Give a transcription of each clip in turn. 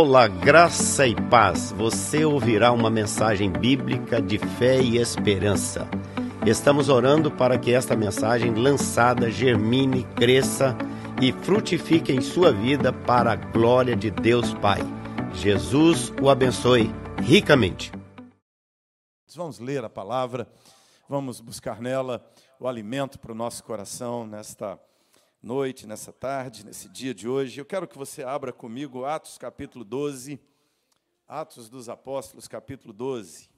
Olá, graça e paz. Você ouvirá uma mensagem bíblica de fé e esperança. Estamos orando para que esta mensagem lançada germine, cresça e frutifique em sua vida para a glória de Deus Pai. Jesus o abençoe ricamente. Vamos ler a palavra, vamos buscar nela o alimento para o nosso coração nesta noite, nessa tarde, nesse dia de hoje. Eu quero que você abra comigo Atos capítulo 12. Atos dos Apóstolos, capítulo 12.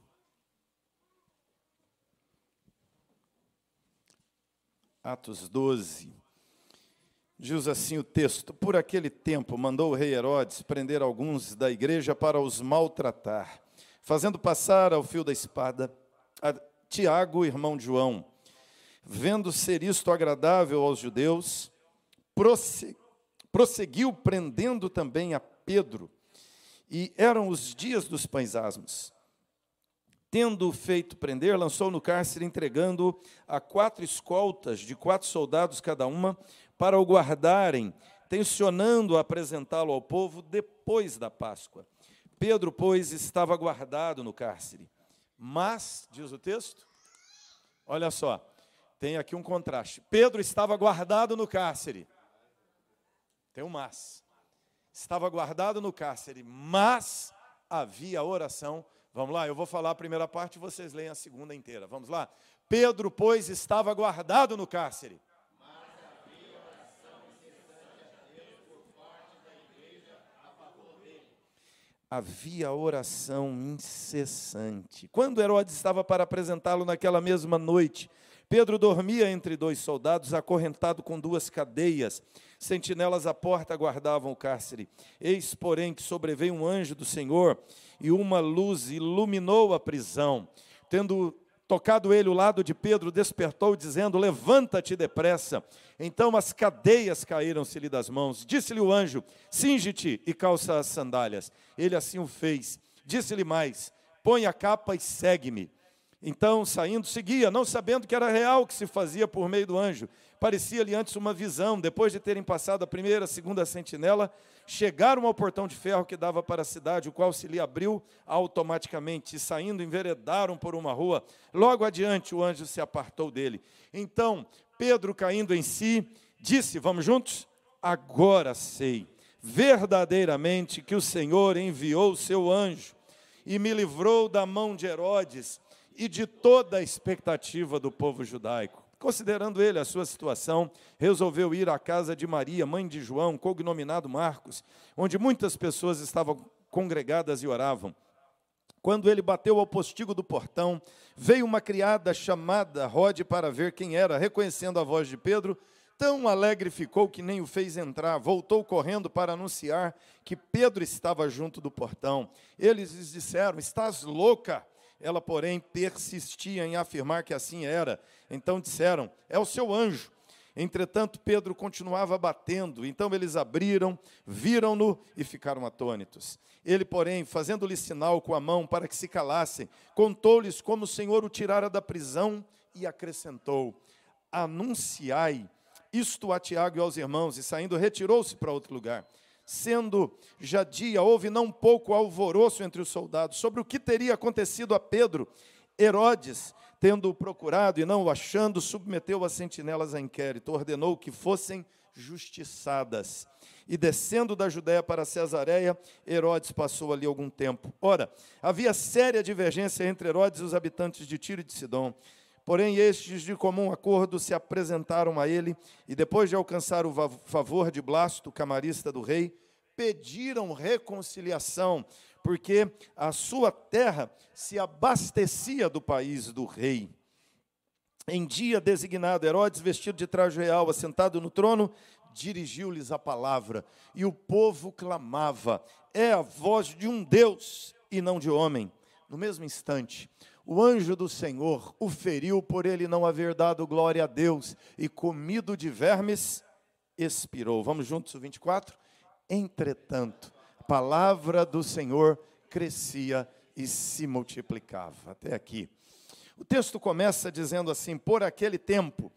Atos 12. Diz assim o texto: Por aquele tempo mandou o rei Herodes prender alguns da igreja para os maltratar, fazendo passar ao fio da espada a Tiago, irmão de João. Vendo ser isto agradável aos judeus, prosseguiu prendendo também a Pedro. E eram os dias dos pães asmos. Tendo feito prender, lançou no cárcere, entregando a quatro escoltas de quatro soldados cada uma, para o guardarem, tensionando apresentá-lo ao povo depois da Páscoa. Pedro, pois, estava guardado no cárcere. Mas, diz o texto, olha só, tem aqui um contraste. Pedro estava guardado no cárcere. Tem um mas. Estava guardado no cárcere, mas havia oração. Vamos lá, eu vou falar a primeira parte e vocês leem a segunda inteira. Vamos lá. Pedro, pois, estava guardado no cárcere. havia oração incessante. Quando Herodes estava para apresentá-lo naquela mesma noite, Pedro dormia entre dois soldados, acorrentado com duas cadeias. Sentinelas à porta guardavam o cárcere. Eis, porém, que sobreveio um anjo do Senhor e uma luz iluminou a prisão. Tendo tocado ele o lado de Pedro, despertou, dizendo: Levanta-te depressa. Então as cadeias caíram-se-lhe das mãos. Disse-lhe o anjo: Singe-te e calça as sandálias. Ele assim o fez. Disse-lhe mais: Põe a capa e segue-me. Então, saindo, seguia, não sabendo que era real o que se fazia por meio do anjo. Parecia-lhe antes uma visão. Depois de terem passado a primeira, a segunda sentinela, chegaram ao portão de ferro que dava para a cidade, o qual se lhe abriu automaticamente. E saindo, enveredaram por uma rua. Logo adiante, o anjo se apartou dele. Então, Pedro, caindo em si, disse: Vamos juntos? Agora sei verdadeiramente que o Senhor enviou o seu anjo e me livrou da mão de Herodes e de toda a expectativa do povo judaico. Considerando ele a sua situação, resolveu ir à casa de Maria, mãe de João, cognominado Marcos, onde muitas pessoas estavam congregadas e oravam. Quando ele bateu ao postigo do portão, veio uma criada chamada Rode para ver quem era. Reconhecendo a voz de Pedro, tão alegre ficou que nem o fez entrar. Voltou correndo para anunciar que Pedro estava junto do portão. Eles lhes disseram: Estás louca? Ela, porém, persistia em afirmar que assim era. Então disseram: É o seu anjo. Entretanto, Pedro continuava batendo. Então eles abriram, viram-no e ficaram atônitos. Ele, porém, fazendo-lhe sinal com a mão para que se calassem, contou-lhes como o Senhor o tirara da prisão e acrescentou: Anunciai isto a Tiago e aos irmãos. E saindo, retirou-se para outro lugar. Sendo já dia, houve não pouco alvoroço entre os soldados sobre o que teria acontecido a Pedro. Herodes, tendo-o procurado e não o achando, submeteu as sentinelas a inquérito, ordenou que fossem justiçadas. E descendo da Judéia para Cesareia, Herodes passou ali algum tempo. Ora, havia séria divergência entre Herodes e os habitantes de Tiro e de Sidom. Porém, estes, de comum acordo, se apresentaram a ele e, depois de alcançar o favor de Blasto, camarista do rei, pediram reconciliação, porque a sua terra se abastecia do país do rei. Em dia designado, Herodes, vestido de traje real, assentado no trono, dirigiu-lhes a palavra, e o povo clamava: É a voz de um Deus e não de homem. No mesmo instante, o anjo do Senhor o feriu por ele não haver dado glória a Deus e comido de vermes, expirou. Vamos juntos, o 24? Entretanto, a palavra do Senhor crescia e se multiplicava. Até aqui. O texto começa dizendo assim: por aquele tempo.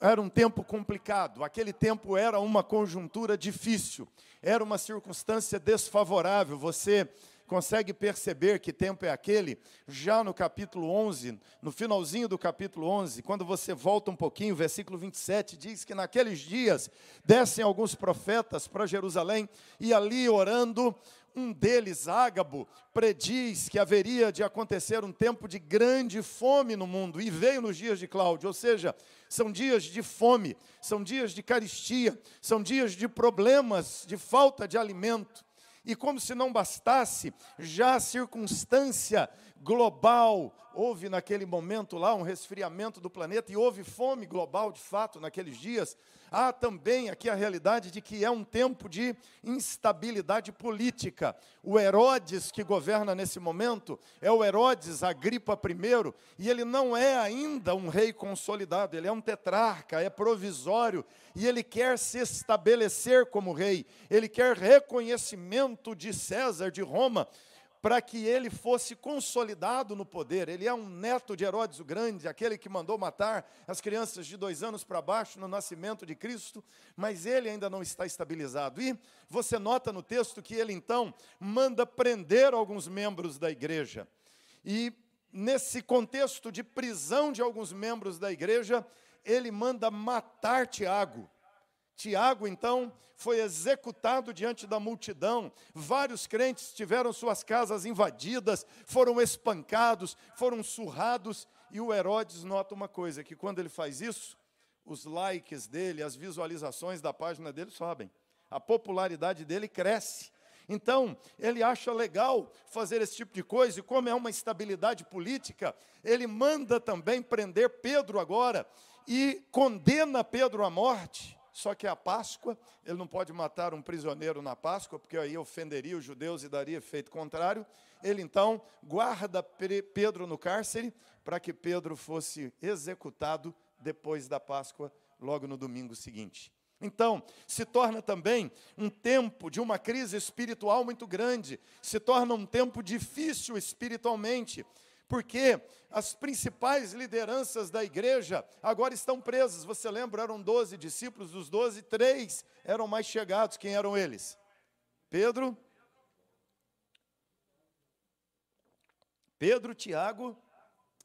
era um tempo complicado, aquele tempo era uma conjuntura difícil, era uma circunstância desfavorável. Você consegue perceber que tempo é aquele? Já no capítulo 11, no finalzinho do capítulo 11, quando você volta um pouquinho, versículo 27 diz que naqueles dias descem alguns profetas para Jerusalém e ali orando, um deles, Ágabo, prediz que haveria de acontecer um tempo de grande fome no mundo, e veio nos dias de Cláudio, ou seja, são dias de fome, são dias de caristia, são dias de problemas, de falta de alimento. E como se não bastasse, já a circunstância global, houve naquele momento lá um resfriamento do planeta e houve fome global de fato naqueles dias. Há também aqui a realidade de que é um tempo de instabilidade política. O Herodes que governa nesse momento é o Herodes Agripa I, e ele não é ainda um rei consolidado, ele é um tetrarca, é provisório, e ele quer se estabelecer como rei, ele quer reconhecimento de César, de Roma, para que ele fosse consolidado no poder. Ele é um neto de Herodes o Grande, aquele que mandou matar as crianças de dois anos para baixo no nascimento de Cristo, mas ele ainda não está estabilizado. E você nota no texto que ele então manda prender alguns membros da igreja. E nesse contexto de prisão de alguns membros da igreja, ele manda matar Tiago. Tiago, então, foi executado diante da multidão. Vários crentes tiveram suas casas invadidas, foram espancados, foram surrados. E o Herodes nota uma coisa: que quando ele faz isso, os likes dele, as visualizações da página dele sobem, a popularidade dele cresce. Então, ele acha legal fazer esse tipo de coisa, e como é uma estabilidade política, ele manda também prender Pedro agora e condena Pedro à morte. Só que a Páscoa, ele não pode matar um prisioneiro na Páscoa, porque aí ofenderia os judeus e daria efeito contrário. Ele então guarda Pedro no cárcere para que Pedro fosse executado depois da Páscoa, logo no domingo seguinte. Então, se torna também um tempo de uma crise espiritual muito grande, se torna um tempo difícil espiritualmente porque as principais lideranças da igreja agora estão presas. Você lembra, eram 12 discípulos, dos 12, três eram mais chegados. Quem eram eles? Pedro, Pedro, Tiago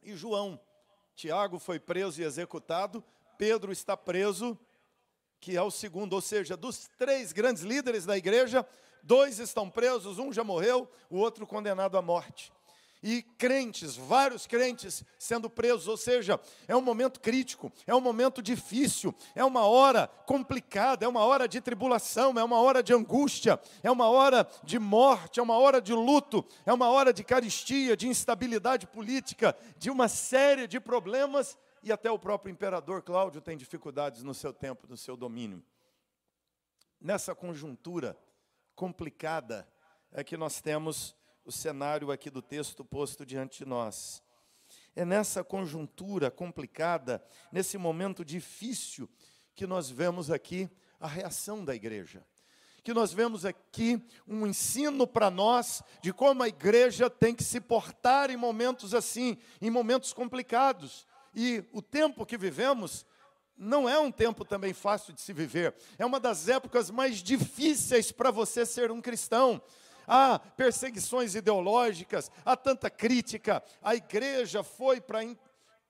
e João. Tiago foi preso e executado, Pedro está preso, que é o segundo, ou seja, dos três grandes líderes da igreja, dois estão presos, um já morreu, o outro condenado à morte e crentes, vários crentes sendo presos, ou seja, é um momento crítico, é um momento difícil, é uma hora complicada, é uma hora de tribulação, é uma hora de angústia, é uma hora de morte, é uma hora de luto, é uma hora de caristia, de instabilidade política, de uma série de problemas e até o próprio imperador Cláudio tem dificuldades no seu tempo, no seu domínio. Nessa conjuntura complicada é que nós temos o cenário aqui do texto posto diante de nós. É nessa conjuntura complicada, nesse momento difícil, que nós vemos aqui a reação da igreja. Que nós vemos aqui um ensino para nós de como a igreja tem que se portar em momentos assim, em momentos complicados. E o tempo que vivemos não é um tempo também fácil de se viver. É uma das épocas mais difíceis para você ser um cristão há perseguições ideológicas, há tanta crítica. A igreja foi para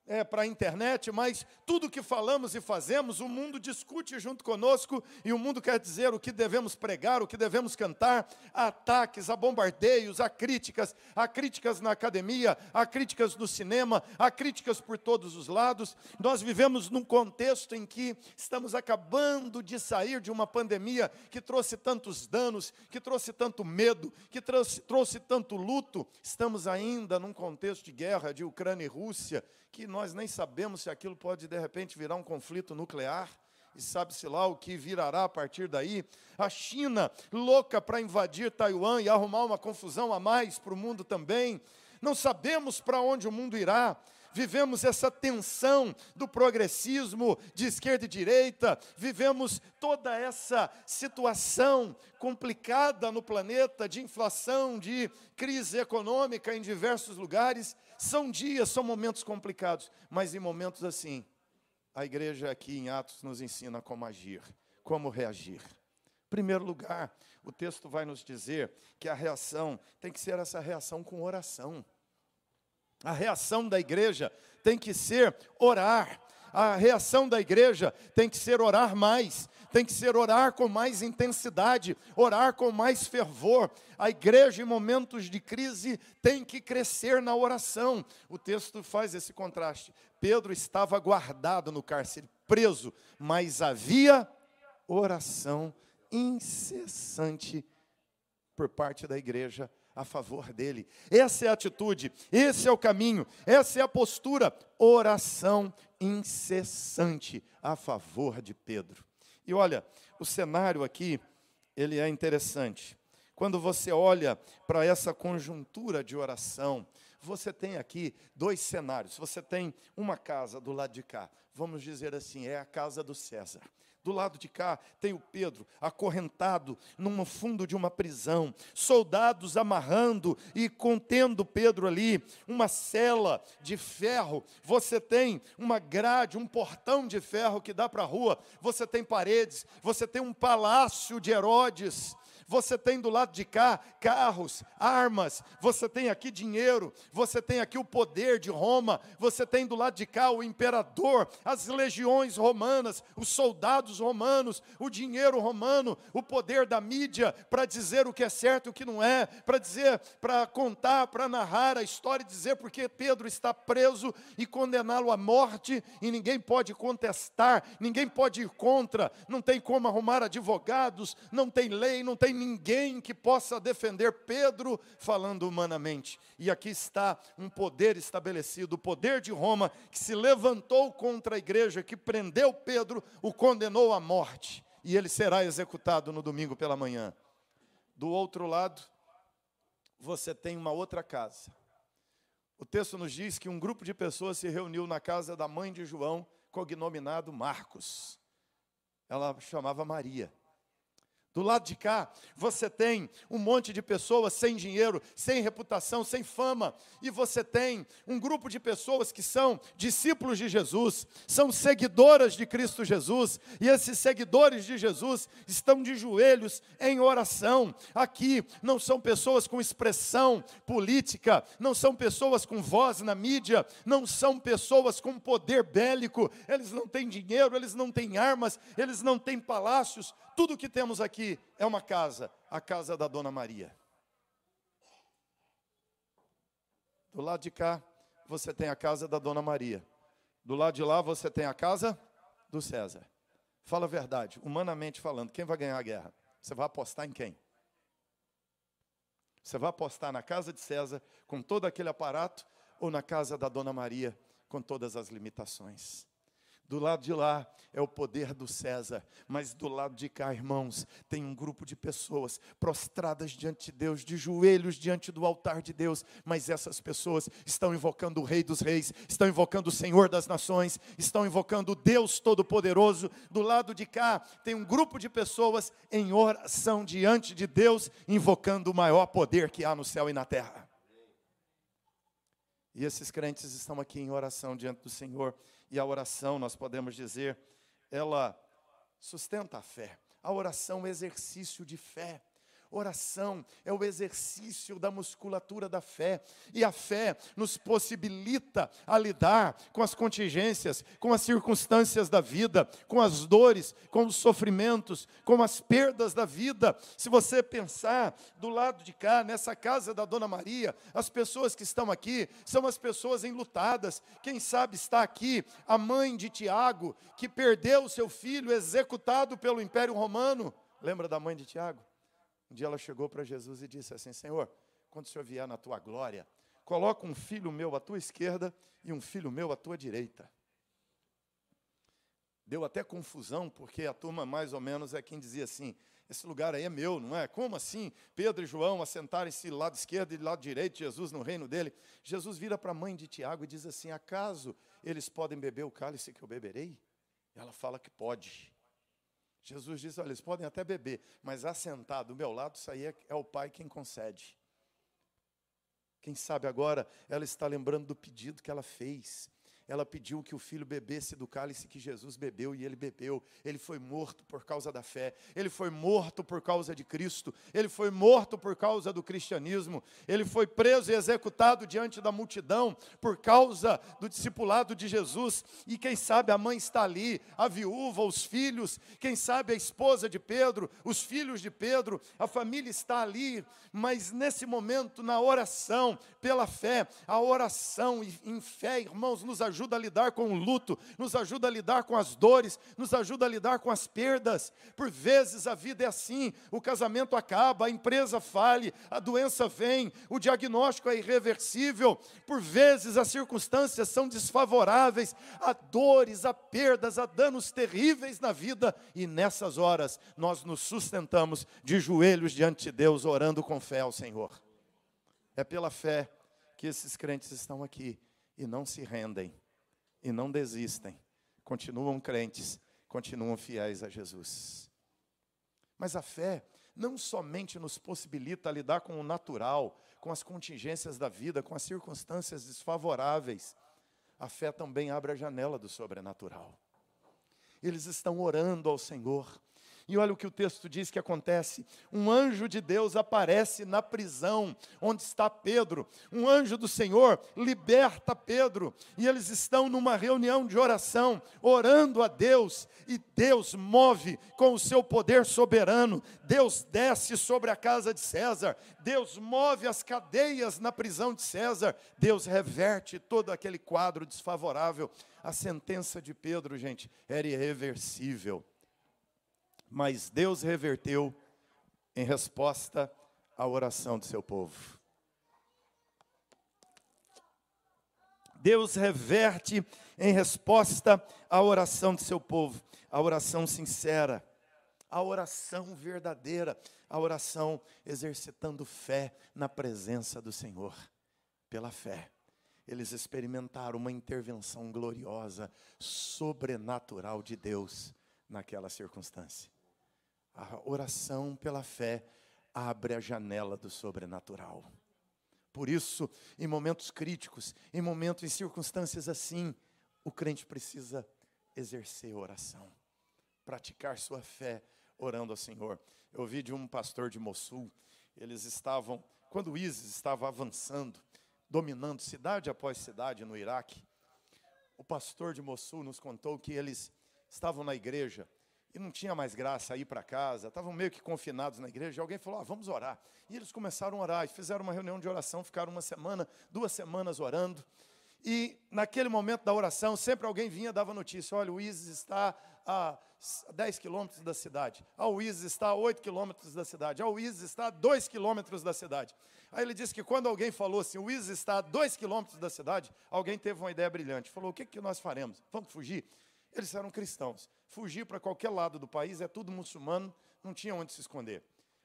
é, para a internet, mas tudo que falamos e fazemos, o mundo discute junto conosco e o mundo quer dizer o que devemos pregar, o que devemos cantar. Há ataques, há bombardeios, há críticas, há críticas na academia, há críticas no cinema, há críticas por todos os lados. Nós vivemos num contexto em que estamos acabando de sair de uma pandemia que trouxe tantos danos, que trouxe tanto medo, que trouxe, trouxe tanto luto. Estamos ainda num contexto de guerra de Ucrânia e Rússia que nós nem sabemos se aquilo pode de repente virar um conflito nuclear, e sabe-se lá o que virará a partir daí. A China, louca para invadir Taiwan e arrumar uma confusão a mais para o mundo também. Não sabemos para onde o mundo irá. Vivemos essa tensão do progressismo de esquerda e direita, vivemos toda essa situação complicada no planeta de inflação, de crise econômica em diversos lugares. São dias, são momentos complicados, mas em momentos assim, a igreja aqui em Atos nos ensina como agir, como reagir. Em primeiro lugar, o texto vai nos dizer que a reação tem que ser essa reação com oração. A reação da igreja tem que ser orar. A reação da igreja tem que ser orar mais, tem que ser orar com mais intensidade, orar com mais fervor. A igreja, em momentos de crise, tem que crescer na oração. O texto faz esse contraste. Pedro estava guardado no cárcere, preso, mas havia oração incessante por parte da igreja a favor dele. Essa é a atitude, esse é o caminho, essa é a postura, oração incessante a favor de Pedro. E olha, o cenário aqui, ele é interessante. Quando você olha para essa conjuntura de oração, você tem aqui dois cenários. Você tem uma casa do lado de cá, vamos dizer assim, é a casa do César. Do lado de cá tem o Pedro acorrentado no fundo de uma prisão, soldados amarrando e contendo Pedro ali, uma cela de ferro. Você tem uma grade, um portão de ferro que dá para a rua. Você tem paredes, você tem um palácio de Herodes você tem do lado de cá carros, armas, você tem aqui dinheiro, você tem aqui o poder de Roma, você tem do lado de cá o imperador, as legiões romanas, os soldados romanos, o dinheiro romano, o poder da mídia para dizer o que é certo e o que não é, para dizer, para contar, para narrar a história e dizer porque Pedro está preso e condená-lo à morte. E ninguém pode contestar, ninguém pode ir contra, não tem como arrumar advogados, não tem lei, não tem ninguém que possa defender Pedro falando humanamente. E aqui está um poder estabelecido, o poder de Roma, que se levantou contra a igreja, que prendeu Pedro, o condenou à morte. E ele será executado no domingo pela manhã. Do outro lado, você tem uma outra casa. O texto nos diz que um grupo de pessoas se reuniu na casa da mãe de João, cognominado Marcos. Ela chamava Maria. Do lado de cá, você tem um monte de pessoas sem dinheiro, sem reputação, sem fama, e você tem um grupo de pessoas que são discípulos de Jesus, são seguidoras de Cristo Jesus, e esses seguidores de Jesus estão de joelhos em oração. Aqui não são pessoas com expressão política, não são pessoas com voz na mídia, não são pessoas com poder bélico, eles não têm dinheiro, eles não têm armas, eles não têm palácios, tudo que temos aqui é uma casa, a casa da Dona Maria. Do lado de cá, você tem a casa da Dona Maria. Do lado de lá, você tem a casa do César. Fala a verdade, humanamente falando, quem vai ganhar a guerra? Você vai apostar em quem? Você vai apostar na casa de César, com todo aquele aparato, ou na casa da Dona Maria, com todas as limitações? Do lado de lá é o poder do César, mas do lado de cá, irmãos, tem um grupo de pessoas prostradas diante de Deus, de joelhos diante do altar de Deus, mas essas pessoas estão invocando o Rei dos Reis, estão invocando o Senhor das Nações, estão invocando o Deus Todo-Poderoso. Do lado de cá, tem um grupo de pessoas em oração diante de Deus, invocando o maior poder que há no céu e na terra. E esses crentes estão aqui em oração diante do Senhor e a oração, nós podemos dizer, ela sustenta a fé. A oração é um exercício de fé. Oração é o exercício da musculatura da fé, e a fé nos possibilita a lidar com as contingências, com as circunstâncias da vida, com as dores, com os sofrimentos, com as perdas da vida. Se você pensar do lado de cá, nessa casa da Dona Maria, as pessoas que estão aqui são as pessoas enlutadas. Quem sabe está aqui a mãe de Tiago, que perdeu seu filho executado pelo Império Romano. Lembra da mãe de Tiago? Um dia ela chegou para Jesus e disse assim: Senhor, quando o Senhor vier na tua glória, coloca um filho meu à tua esquerda e um filho meu à tua direita. Deu até confusão, porque a turma mais ou menos é quem dizia assim: esse lugar aí é meu, não é? Como assim? Pedro e João assentarem-se lado esquerdo e lado direito, Jesus no reino dele. Jesus vira para a mãe de Tiago e diz assim: acaso eles podem beber o cálice que eu beberei? Ela fala que pode. Jesus disse: olha, eles podem até beber, mas assentado do meu lado, isso aí é, é o Pai quem concede. Quem sabe agora ela está lembrando do pedido que ela fez. Ela pediu que o filho bebesse do cálice que Jesus bebeu e ele bebeu. Ele foi morto por causa da fé, ele foi morto por causa de Cristo, ele foi morto por causa do cristianismo, ele foi preso e executado diante da multidão por causa do discipulado de Jesus. E quem sabe a mãe está ali, a viúva, os filhos, quem sabe a esposa de Pedro, os filhos de Pedro, a família está ali, mas nesse momento, na oração, pela fé, a oração em fé, irmãos, nos ajuda ajuda a lidar com o luto, nos ajuda a lidar com as dores, nos ajuda a lidar com as perdas. Por vezes a vida é assim: o casamento acaba, a empresa fale, a doença vem, o diagnóstico é irreversível. Por vezes as circunstâncias são desfavoráveis, há dores, há perdas, há danos terríveis na vida, e nessas horas nós nos sustentamos de joelhos diante de Deus, orando com fé ao Senhor. É pela fé que esses crentes estão aqui e não se rendem e não desistem, continuam crentes, continuam fiéis a Jesus. Mas a fé não somente nos possibilita lidar com o natural, com as contingências da vida, com as circunstâncias desfavoráveis, a fé também abre a janela do sobrenatural. Eles estão orando ao Senhor, e olha o que o texto diz que acontece: um anjo de Deus aparece na prisão onde está Pedro. Um anjo do Senhor liberta Pedro. E eles estão numa reunião de oração, orando a Deus. E Deus move com o seu poder soberano. Deus desce sobre a casa de César. Deus move as cadeias na prisão de César. Deus reverte todo aquele quadro desfavorável. A sentença de Pedro, gente, era irreversível mas Deus reverteu em resposta à oração do seu povo. Deus reverte em resposta à oração do seu povo, a oração sincera, a oração verdadeira, a oração exercitando fé na presença do Senhor. Pela fé, eles experimentaram uma intervenção gloriosa, sobrenatural de Deus naquela circunstância. A oração pela fé abre a janela do sobrenatural. Por isso, em momentos críticos, em momentos, em circunstâncias assim, o crente precisa exercer oração, praticar sua fé orando ao Senhor. Eu ouvi de um pastor de Mossul, eles estavam, quando o ISIS estava avançando, dominando cidade após cidade no Iraque, o pastor de Mossul nos contou que eles estavam na igreja e não tinha mais graça ir para casa, estavam meio que confinados na igreja, e alguém falou, ah, vamos orar. E eles começaram a orar, e fizeram uma reunião de oração, ficaram uma semana, duas semanas orando, e naquele momento da oração, sempre alguém vinha e dava notícia, olha, o ISIS está a 10 quilômetros da cidade, ah, o ISIS está a 8 quilômetros da cidade, ah, o ISIS está a 2 quilômetros da cidade. Aí ele disse que quando alguém falou assim, o ISIS está a 2 quilômetros da cidade, alguém teve uma ideia brilhante, falou, o que, que nós faremos? Vamos fugir? Eles eram cristãos. Fugir para qualquer lado do país é tudo muçulmano, não tinha onde se esconder.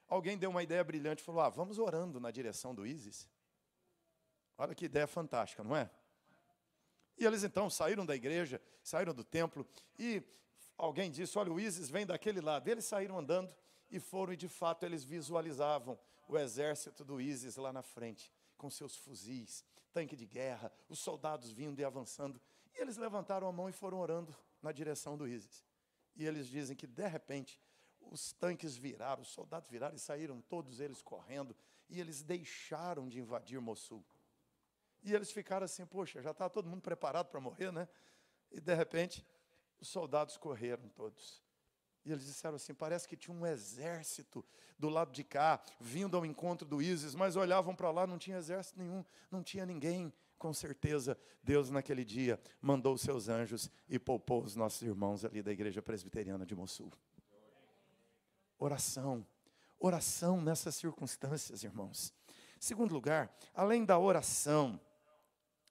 Alguém deu uma ideia brilhante falou: ah, vamos orando na direção do ISIS. Olha que ideia fantástica, não é? E eles então saíram da igreja, saíram do templo, e alguém disse: Olha, o ISIS vem daquele lado. Eles saíram andando e foram, e de fato eles visualizavam o exército do ISIS lá na frente, com seus fuzis, tanque de guerra, os soldados vindo e avançando. E eles levantaram a mão e foram orando na direção do ISIS. E eles dizem que, de repente, os tanques viraram, os soldados viraram e saíram todos eles correndo, e eles deixaram de invadir Mossul. E eles ficaram assim, poxa, já estava todo mundo preparado para morrer, né? E de repente, os soldados correram todos. E eles disseram assim: parece que tinha um exército do lado de cá, vindo ao encontro do ISIS, mas olhavam para lá, não tinha exército nenhum, não tinha ninguém com certeza Deus naquele dia mandou os seus anjos e poupou os nossos irmãos ali da igreja presbiteriana de Mossul. Oração, oração nessas circunstâncias, irmãos. Segundo lugar, além da oração,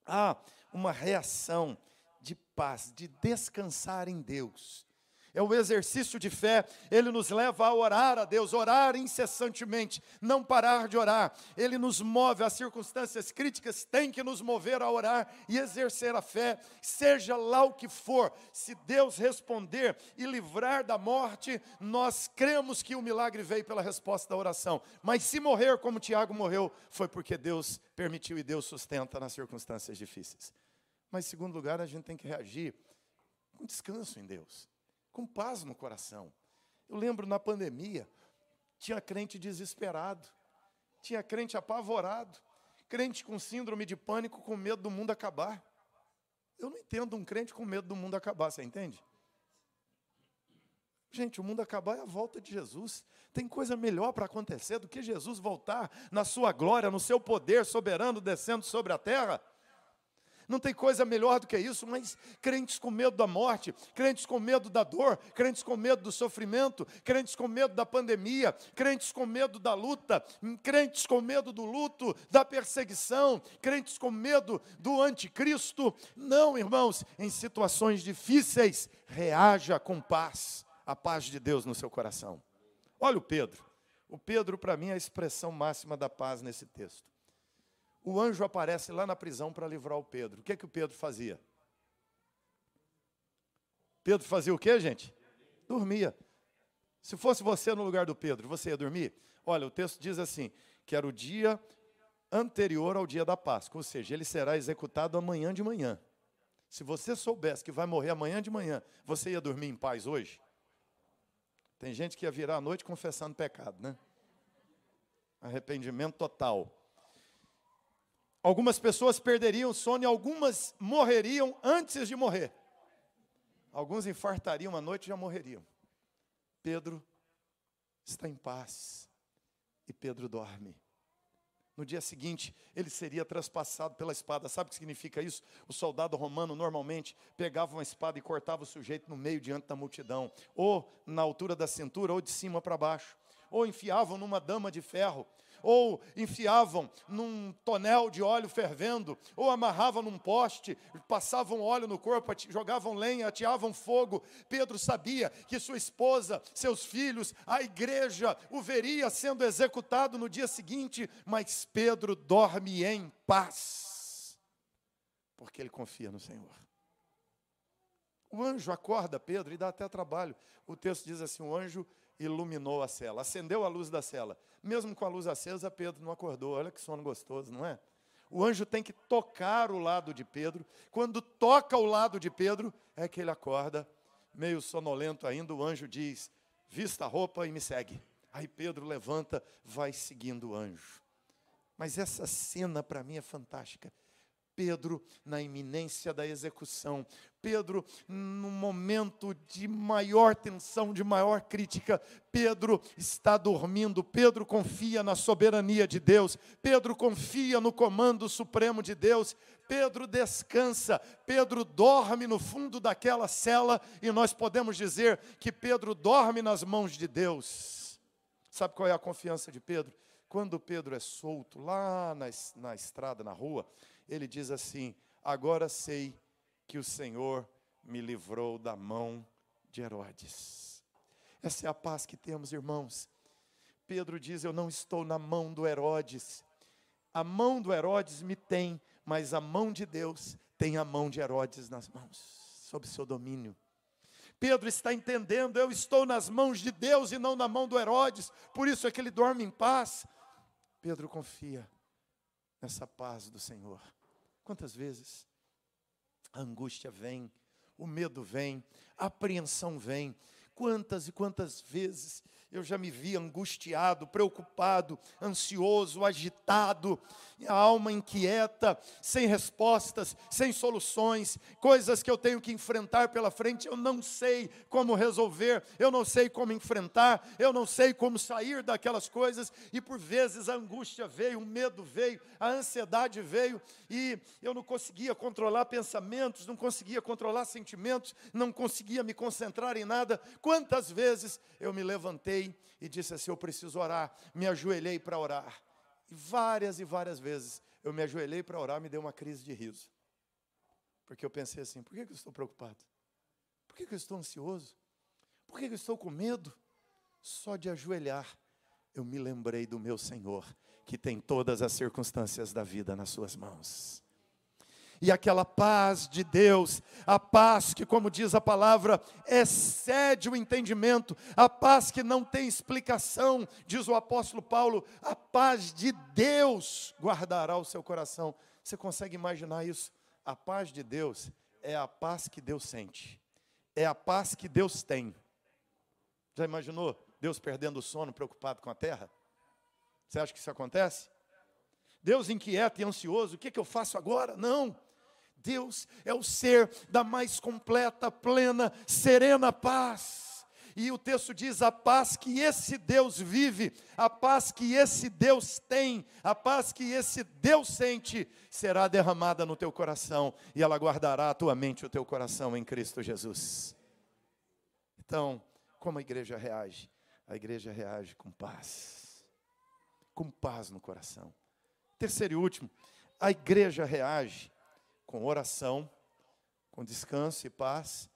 há uma reação de paz, de descansar em Deus é o exercício de fé, ele nos leva a orar a Deus, orar incessantemente, não parar de orar. Ele nos move, as circunstâncias críticas têm que nos mover a orar e exercer a fé, seja lá o que for. Se Deus responder e livrar da morte, nós cremos que o milagre veio pela resposta da oração. Mas se morrer como Tiago morreu, foi porque Deus permitiu e Deus sustenta nas circunstâncias difíceis. Mas, em segundo lugar, a gente tem que reagir com descanso em Deus, com paz no coração. Eu lembro na pandemia, tinha crente desesperado, tinha crente apavorado, crente com síndrome de pânico, com medo do mundo acabar. Eu não entendo um crente com medo do mundo acabar, você entende? Gente, o mundo acabar é a volta de Jesus. Tem coisa melhor para acontecer do que Jesus voltar na sua glória, no seu poder soberano descendo sobre a terra. Não tem coisa melhor do que isso, mas crentes com medo da morte, crentes com medo da dor, crentes com medo do sofrimento, crentes com medo da pandemia, crentes com medo da luta, crentes com medo do luto, da perseguição, crentes com medo do anticristo. Não, irmãos, em situações difíceis, reaja com paz, a paz de Deus no seu coração. Olha o Pedro. O Pedro, para mim, é a expressão máxima da paz nesse texto o anjo aparece lá na prisão para livrar o Pedro. O que é que o Pedro fazia? Pedro fazia o que, gente? Dormia. Se fosse você no lugar do Pedro, você ia dormir? Olha, o texto diz assim: que era o dia anterior ao dia da Páscoa, ou seja, ele será executado amanhã de manhã. Se você soubesse que vai morrer amanhã de manhã, você ia dormir em paz hoje? Tem gente que ia virar à noite confessando pecado, né? Arrependimento total. Algumas pessoas perderiam o sono e algumas morreriam antes de morrer. Alguns infartariam à noite e já morreriam. Pedro está em paz e Pedro dorme. No dia seguinte, ele seria traspassado pela espada. Sabe o que significa isso? O soldado romano normalmente pegava uma espada e cortava o sujeito no meio diante da multidão, ou na altura da cintura, ou de cima para baixo, ou enfiavam numa dama de ferro ou enfiavam num tonel de óleo fervendo, ou amarravam num poste, passavam óleo no corpo, jogavam lenha, ateavam fogo. Pedro sabia que sua esposa, seus filhos, a igreja o veria sendo executado no dia seguinte, mas Pedro dorme em paz, porque ele confia no Senhor. O anjo acorda Pedro e dá até trabalho. O texto diz assim: o anjo iluminou a cela, acendeu a luz da cela. Mesmo com a luz acesa, Pedro não acordou. Olha que sono gostoso, não é? O anjo tem que tocar o lado de Pedro. Quando toca o lado de Pedro, é que ele acorda, meio sonolento ainda. O anjo diz: Vista a roupa e me segue. Aí Pedro levanta, vai seguindo o anjo. Mas essa cena para mim é fantástica. Pedro na iminência da execução, Pedro no momento de maior tensão, de maior crítica, Pedro está dormindo, Pedro confia na soberania de Deus, Pedro confia no comando supremo de Deus, Pedro descansa, Pedro dorme no fundo daquela cela e nós podemos dizer que Pedro dorme nas mãos de Deus. Sabe qual é a confiança de Pedro? Quando Pedro é solto lá na, na estrada, na rua, ele diz assim: Agora sei que o Senhor me livrou da mão de Herodes. Essa é a paz que temos, irmãos. Pedro diz: Eu não estou na mão do Herodes. A mão do Herodes me tem, mas a mão de Deus tem a mão de Herodes nas mãos, sob seu domínio. Pedro está entendendo, eu estou nas mãos de Deus e não na mão do Herodes, por isso é que ele dorme em paz. Pedro confia nessa paz do Senhor. Quantas vezes a angústia vem, o medo vem, a apreensão vem. Quantas e quantas vezes eu já me vi angustiado, preocupado, ansioso, agitado, a alma inquieta, sem respostas, sem soluções, coisas que eu tenho que enfrentar pela frente, eu não sei como resolver, eu não sei como enfrentar, eu não sei como sair daquelas coisas, e por vezes a angústia veio, o medo veio, a ansiedade veio, e eu não conseguia controlar pensamentos, não conseguia controlar sentimentos, não conseguia me concentrar em nada. Quantas vezes eu me levantei e disse assim: Eu preciso orar, me ajoelhei para orar e várias e várias vezes eu me ajoelhei para orar, me deu uma crise de riso. Porque eu pensei assim: por que eu estou preocupado? Por que eu estou ansioso? Por que eu estou com medo? Só de ajoelhar, eu me lembrei do meu Senhor, que tem todas as circunstâncias da vida nas suas mãos e aquela paz de Deus, a paz que, como diz a palavra, excede o entendimento, a paz que não tem explicação, diz o apóstolo Paulo, a paz de Deus guardará o seu coração. Você consegue imaginar isso? A paz de Deus é a paz que Deus sente, é a paz que Deus tem. Já imaginou Deus perdendo o sono, preocupado com a terra? Você acha que isso acontece? Deus inquieto e ansioso, o que, que eu faço agora? Não. Deus é o ser da mais completa, plena, serena paz. E o texto diz: a paz que esse Deus vive, a paz que esse Deus tem, a paz que esse Deus sente, será derramada no teu coração e ela guardará a tua mente e o teu coração em Cristo Jesus. Então, como a igreja reage? A igreja reage com paz, com paz no coração. Terceiro e último, a igreja reage com oração, com descanso e paz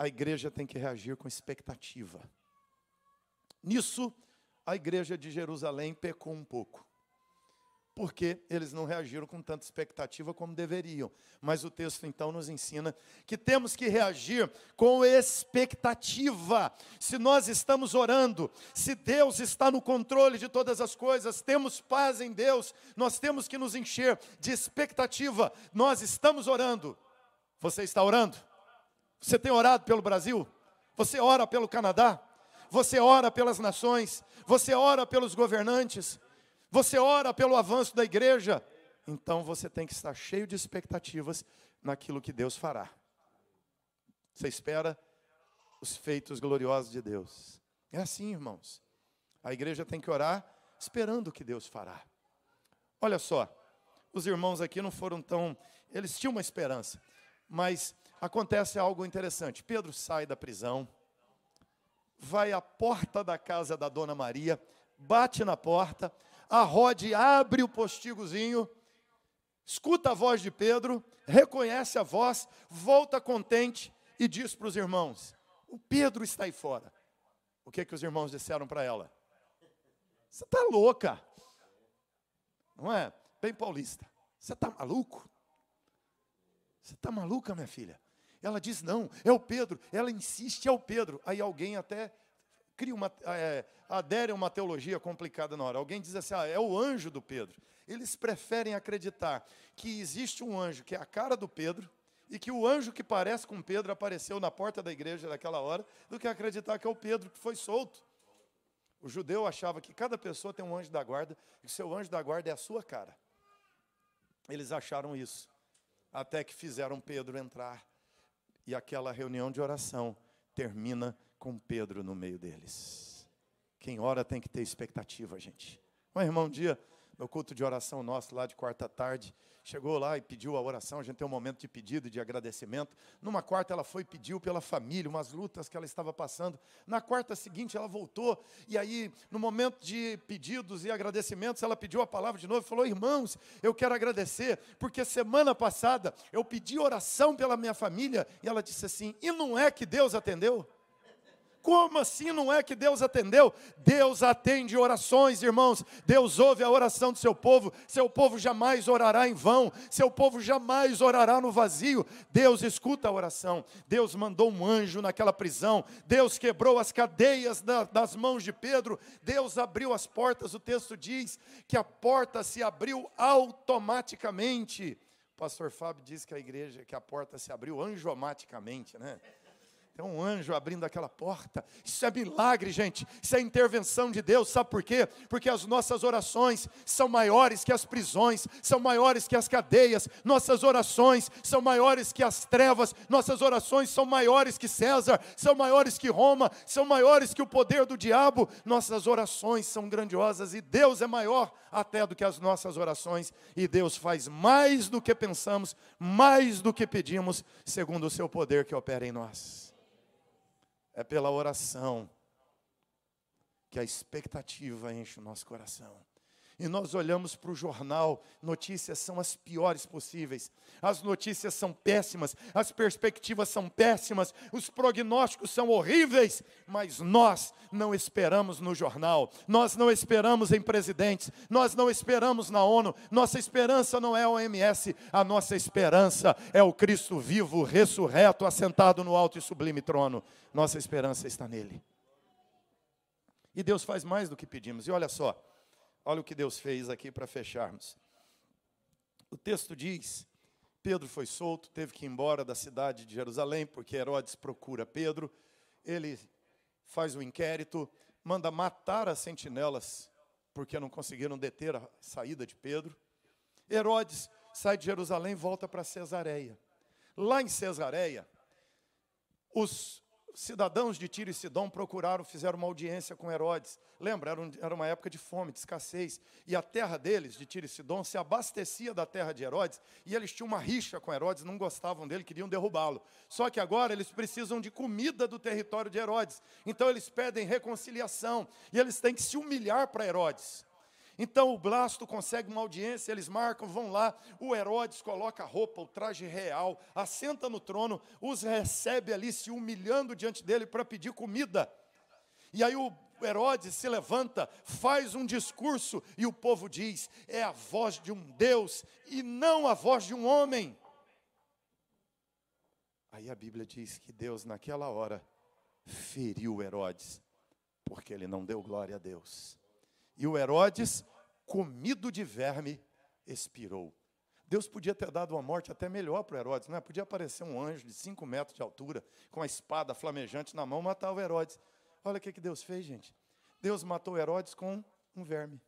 a igreja tem que reagir com expectativa. Nisso, a igreja de Jerusalém pecou um pouco. Porque eles não reagiram com tanta expectativa como deveriam. Mas o texto então nos ensina que temos que reagir com expectativa. Se nós estamos orando, se Deus está no controle de todas as coisas, temos paz em Deus, nós temos que nos encher de expectativa. Nós estamos orando. Você está orando? Você tem orado pelo Brasil? Você ora pelo Canadá? Você ora pelas nações? Você ora pelos governantes? Você ora pelo avanço da igreja? Então você tem que estar cheio de expectativas naquilo que Deus fará. Você espera os feitos gloriosos de Deus. É assim, irmãos. A igreja tem que orar esperando o que Deus fará. Olha só, os irmãos aqui não foram tão. Eles tinham uma esperança, mas acontece algo interessante. Pedro sai da prisão, vai à porta da casa da dona Maria, bate na porta, a Rode abre o postigozinho, escuta a voz de Pedro, reconhece a voz, volta contente e diz para os irmãos: O Pedro está aí fora. O que, que os irmãos disseram para ela? Você está louca, não é? Bem paulista. Você está maluco? Você está maluca, minha filha? Ela diz: não, é o Pedro. Ela insiste, é o Pedro. Aí alguém até cria uma, é, adere a uma teologia complicada na hora. Alguém diz assim: ah, é o anjo do Pedro. Eles preferem acreditar que existe um anjo que é a cara do Pedro e que o anjo que parece com Pedro apareceu na porta da igreja naquela hora, do que acreditar que é o Pedro que foi solto. O judeu achava que cada pessoa tem um anjo da guarda e que seu anjo da guarda é a sua cara. Eles acharam isso, até que fizeram Pedro entrar e aquela reunião de oração termina com Pedro no meio deles. Quem ora tem que ter expectativa, gente. Um irmão, um dia, no culto de oração nosso, lá de quarta tarde, chegou lá e pediu a oração, a gente tem um momento de pedido de agradecimento. Numa quarta ela foi e pediu pela família, umas lutas que ela estava passando. Na quarta seguinte ela voltou e aí, no momento de pedidos e agradecimentos, ela pediu a palavra de novo e falou: "Irmãos, eu quero agradecer porque semana passada eu pedi oração pela minha família" e ela disse assim: "E não é que Deus atendeu?" Como assim não é que Deus atendeu? Deus atende orações, irmãos. Deus ouve a oração do seu povo. Seu povo jamais orará em vão. Seu povo jamais orará no vazio. Deus escuta a oração. Deus mandou um anjo naquela prisão. Deus quebrou as cadeias da, das mãos de Pedro. Deus abriu as portas. O texto diz que a porta se abriu automaticamente. O pastor Fábio diz que a igreja, que a porta se abriu anjomaticamente, né? É um anjo abrindo aquela porta. Isso é milagre, gente. Isso é intervenção de Deus. Sabe por quê? Porque as nossas orações são maiores que as prisões, são maiores que as cadeias. Nossas orações são maiores que as trevas. Nossas orações são maiores que César, são maiores que Roma, são maiores que o poder do diabo. Nossas orações são grandiosas e Deus é maior até do que as nossas orações. E Deus faz mais do que pensamos, mais do que pedimos, segundo o seu poder que opera em nós é pela oração que a expectativa enche o nosso coração. E nós olhamos para o jornal, notícias são as piores possíveis. As notícias são péssimas, as perspectivas são péssimas, os prognósticos são horríveis, mas nós não esperamos no jornal, nós não esperamos em presidentes, nós não esperamos na ONU. Nossa esperança não é a OMS, a nossa esperança é o Cristo vivo, ressurreto, assentado no alto e sublime trono. Nossa esperança está nele. E Deus faz mais do que pedimos. E olha só, Olha o que Deus fez aqui para fecharmos. O texto diz Pedro foi solto, teve que ir embora da cidade de Jerusalém, porque Herodes procura Pedro. Ele faz o inquérito, manda matar as sentinelas, porque não conseguiram deter a saída de Pedro. Herodes sai de Jerusalém e volta para Cesareia. Lá em Cesareia, os cidadãos de Tiro e Sidom procuraram, fizeram uma audiência com Herodes. Lembra, era, um, era, uma época de fome, de escassez. E a terra deles, de Tiro e Sidom, se abastecia da terra de Herodes. E eles tinham uma rixa com Herodes, não gostavam dele, queriam derrubá-lo. Só que agora eles precisam de comida do território de Herodes. Então eles pedem reconciliação. E eles têm que se humilhar para Herodes. Então o Blasto consegue uma audiência, eles marcam, vão lá, o Herodes coloca a roupa, o traje real, assenta no trono, os recebe ali se humilhando diante dele para pedir comida. E aí o Herodes se levanta, faz um discurso e o povo diz: é a voz de um Deus e não a voz de um homem. Aí a Bíblia diz que Deus, naquela hora, feriu Herodes, porque ele não deu glória a Deus. E o Herodes, comido de verme, expirou. Deus podia ter dado uma morte até melhor para o Herodes, não é? Podia aparecer um anjo de cinco metros de altura, com a espada flamejante na mão, matar o Herodes. Olha o que, que Deus fez, gente. Deus matou Herodes com um verme.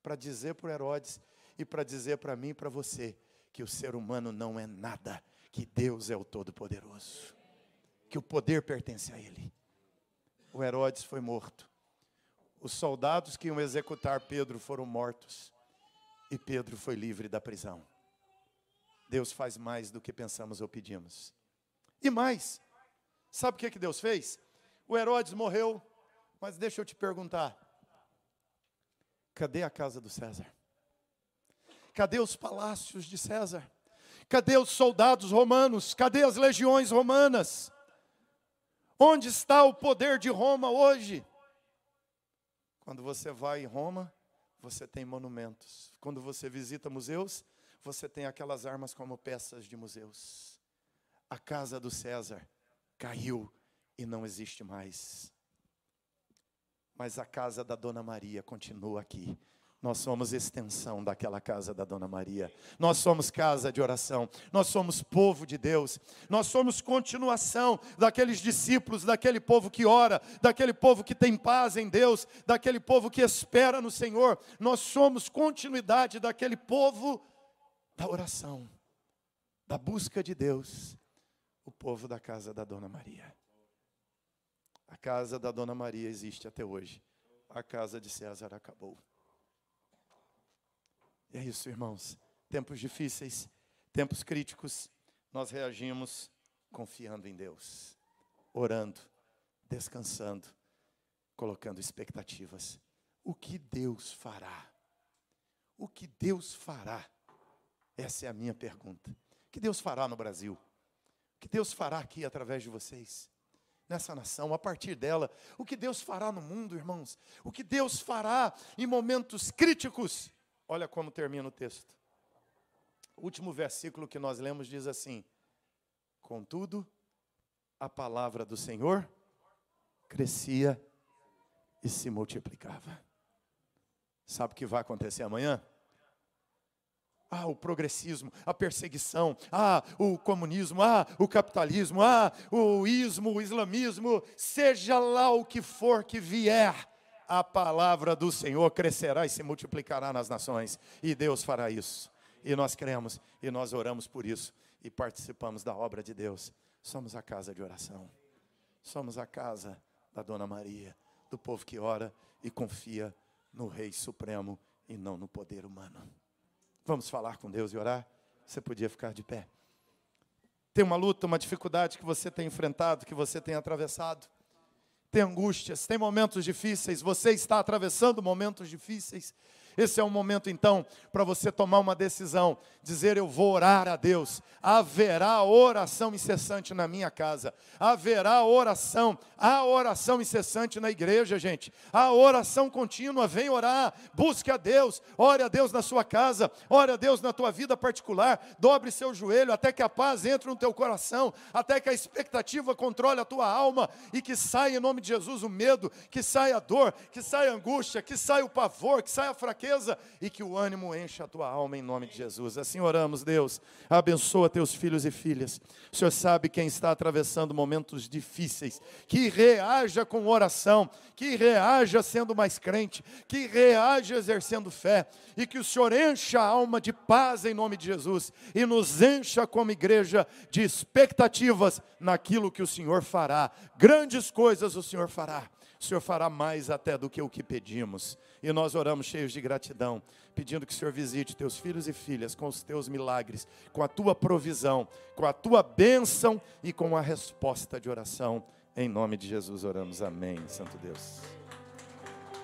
Para dizer para Herodes e para dizer para mim e para você que o ser humano não é nada, que Deus é o Todo-Poderoso, que o poder pertence a Ele. O Herodes foi morto. Os soldados que iam executar Pedro foram mortos e Pedro foi livre da prisão. Deus faz mais do que pensamos ou pedimos. E mais, sabe o que, que Deus fez? O Herodes morreu, mas deixa eu te perguntar: cadê a casa do César? Cadê os palácios de César? Cadê os soldados romanos? Cadê as legiões romanas? Onde está o poder de Roma hoje? Quando você vai em Roma, você tem monumentos. Quando você visita museus, você tem aquelas armas como peças de museus. A casa do César caiu e não existe mais. Mas a casa da Dona Maria continua aqui, nós somos extensão daquela casa da Dona Maria. Nós somos casa de oração. Nós somos povo de Deus. Nós somos continuação daqueles discípulos, daquele povo que ora, daquele povo que tem paz em Deus, daquele povo que espera no Senhor. Nós somos continuidade daquele povo da oração, da busca de Deus. O povo da casa da Dona Maria. A casa da Dona Maria existe até hoje. A casa de César acabou. É isso, irmãos. Tempos difíceis, tempos críticos, nós reagimos confiando em Deus, orando, descansando, colocando expectativas. O que Deus fará? O que Deus fará? Essa é a minha pergunta. O que Deus fará no Brasil? O que Deus fará aqui através de vocês? Nessa nação, a partir dela, o que Deus fará no mundo, irmãos? O que Deus fará em momentos críticos? Olha como termina o texto. O último versículo que nós lemos diz assim: Contudo, a palavra do Senhor crescia e se multiplicava. Sabe o que vai acontecer amanhã? Ah, o progressismo, a perseguição, ah, o comunismo, ah, o capitalismo, ah, o ismo, o islamismo, seja lá o que for que vier, a palavra do Senhor crescerá e se multiplicará nas nações, e Deus fará isso. E nós cremos, e nós oramos por isso, e participamos da obra de Deus. Somos a casa de oração, somos a casa da Dona Maria, do povo que ora e confia no Rei Supremo e não no poder humano. Vamos falar com Deus e orar? Você podia ficar de pé. Tem uma luta, uma dificuldade que você tem enfrentado, que você tem atravessado tem angústias, tem momentos difíceis, você está atravessando momentos difíceis. Esse é o momento então para você tomar uma decisão, dizer eu vou orar a Deus. Haverá oração incessante na minha casa. Haverá oração, há oração incessante na igreja, gente. Há oração contínua, vem orar, busque a Deus, ore a Deus na sua casa, ore a Deus na tua vida particular, dobre seu joelho até que a paz entre no teu coração, até que a expectativa controle a tua alma e que saia em nome de Jesus o medo, que saia a dor, que saia a angústia, que saia o pavor, que saia a fraqueza fraqueza e que o ânimo encha a tua alma em nome de Jesus. Assim oramos, Deus. Abençoa teus filhos e filhas. O Senhor sabe quem está atravessando momentos difíceis, que reaja com oração, que reaja sendo mais crente, que reaja exercendo fé e que o Senhor encha a alma de paz em nome de Jesus e nos encha como igreja de expectativas naquilo que o Senhor fará. Grandes coisas o Senhor fará. O Senhor fará mais até do que o que pedimos. E nós oramos cheios de gratidão, pedindo que o Senhor visite teus filhos e filhas com os teus milagres, com a tua provisão, com a tua bênção e com a resposta de oração. Em nome de Jesus oramos. Amém, Santo Deus.